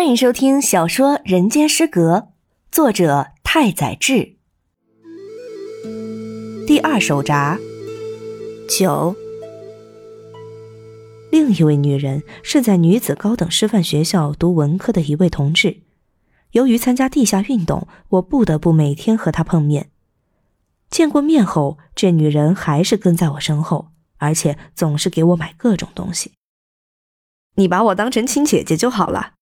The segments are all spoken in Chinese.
欢迎收听小说《人间失格》，作者太宰治。第二手札九。另一位女人是在女子高等师范学校读文科的一位同志。由于参加地下运动，我不得不每天和她碰面。见过面后，这女人还是跟在我身后，而且总是给我买各种东西。你把我当成亲姐姐就好了。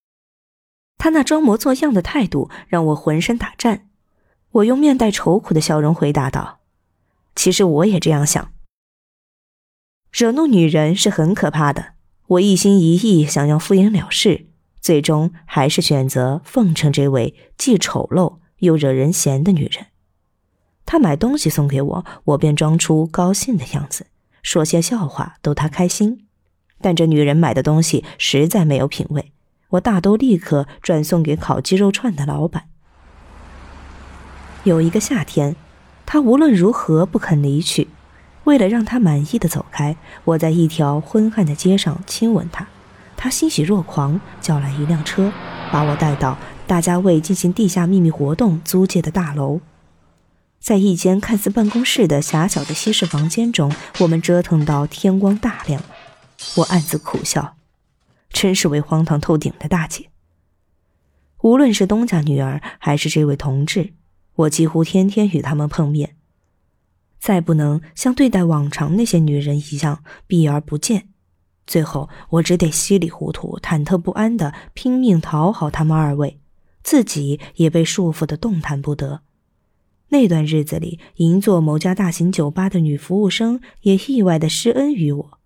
他那装模作样的态度让我浑身打颤，我用面带愁苦的笑容回答道：“其实我也这样想。惹怒女人是很可怕的，我一心一意想要敷衍了事，最终还是选择奉承这位既丑陋又惹人嫌的女人。她买东西送给我，我便装出高兴的样子，说些笑话逗她开心。但这女人买的东西实在没有品味。”我大都立刻转送给烤鸡肉串的老板。有一个夏天，他无论如何不肯离去。为了让他满意的走开，我在一条昏暗的街上亲吻他。他欣喜若狂，叫来一辆车，把我带到大家为进行地下秘密活动租借的大楼。在一间看似办公室的狭小的西式房间中，我们折腾到天光大亮。我暗自苦笑。真是位荒唐透顶的大姐。无论是东家女儿，还是这位同志，我几乎天天与他们碰面。再不能像对待往常那些女人一样避而不见，最后我只得稀里糊涂、忐忑不安的拼命讨好他们二位，自己也被束缚的动弹不得。那段日子里，银座某家大型酒吧的女服务生也意外的施恩于我。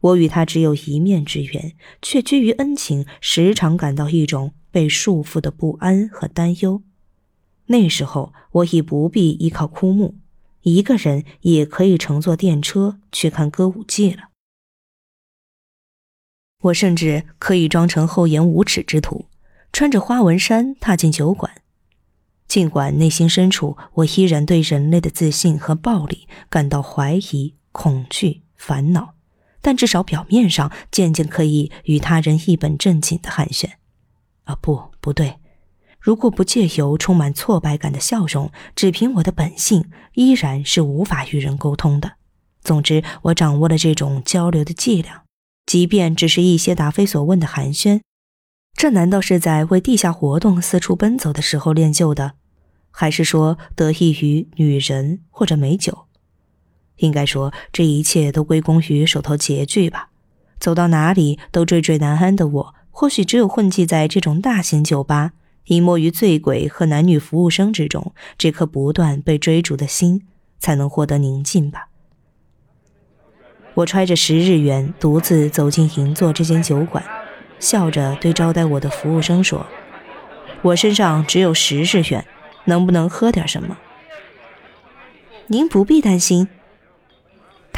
我与他只有一面之缘，却居于恩情，时常感到一种被束缚的不安和担忧。那时候我已不必依靠枯木，一个人也可以乘坐电车去看歌舞伎了。我甚至可以装成厚颜无耻之徒，穿着花纹衫踏进酒馆。尽管内心深处，我依然对人类的自信和暴力感到怀疑、恐惧、烦恼。但至少表面上渐渐可以与他人一本正经的寒暄，啊，不，不对，如果不借由充满挫败感的笑容，只凭我的本性，依然是无法与人沟通的。总之，我掌握了这种交流的伎俩，即便只是一些答非所问的寒暄，这难道是在为地下活动四处奔走的时候练就的，还是说得益于女人或者美酒？应该说，这一切都归功于手头拮据吧。走到哪里都惴惴难安的我，或许只有混迹在这种大型酒吧，隐没于醉鬼和男女服务生之中，这颗不断被追逐的心才能获得宁静吧。我揣着十日元，独自走进银座这间酒馆，笑着对招待我的服务生说：“我身上只有十日元，能不能喝点什么？”您不必担心。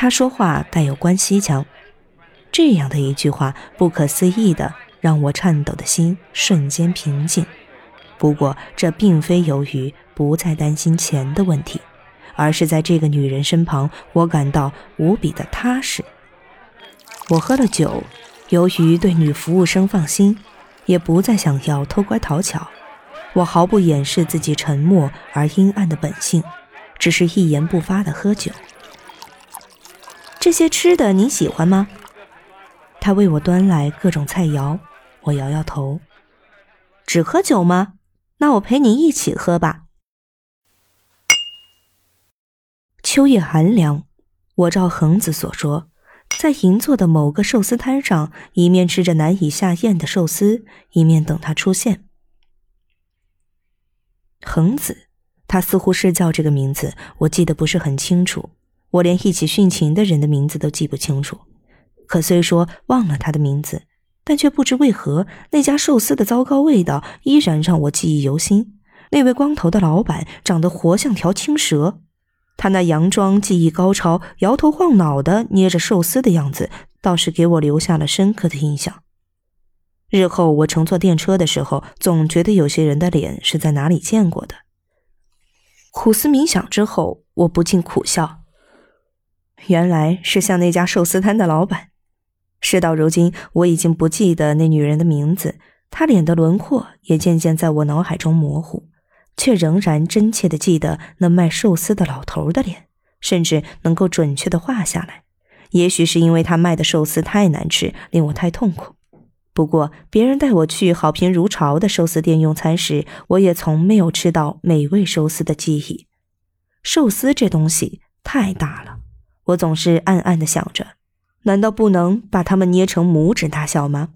他说话带有关西腔，这样的一句话，不可思议的让我颤抖的心瞬间平静。不过，这并非由于不再担心钱的问题，而是在这个女人身旁，我感到无比的踏实。我喝了酒，由于对女服务生放心，也不再想要偷乖讨巧。我毫不掩饰自己沉默而阴暗的本性，只是一言不发的喝酒。这些吃的你喜欢吗？他为我端来各种菜肴，我摇摇头。只喝酒吗？那我陪你一起喝吧。秋夜寒凉，我照恒子所说，在银座的某个寿司摊上，一面吃着难以下咽的寿司，一面等他出现。恒子，他似乎是叫这个名字，我记得不是很清楚。我连一起殉情的人的名字都记不清楚，可虽说忘了他的名字，但却不知为何那家寿司的糟糕味道依然让我记忆犹新。那位光头的老板长得活像条青蛇，他那佯装技艺高超、摇头晃脑的捏着寿司的样子，倒是给我留下了深刻的印象。日后我乘坐电车的时候，总觉得有些人的脸是在哪里见过的。苦思冥想之后，我不禁苦笑。原来是像那家寿司摊的老板。事到如今，我已经不记得那女人的名字，她脸的轮廓也渐渐在我脑海中模糊，却仍然真切的记得那卖寿司的老头的脸，甚至能够准确的画下来。也许是因为他卖的寿司太难吃，令我太痛苦。不过，别人带我去好评如潮的寿司店用餐时，我也从没有吃到美味寿司的记忆。寿司这东西太大了，我总是暗暗的想着，难道不能把它们捏成拇指大小吗？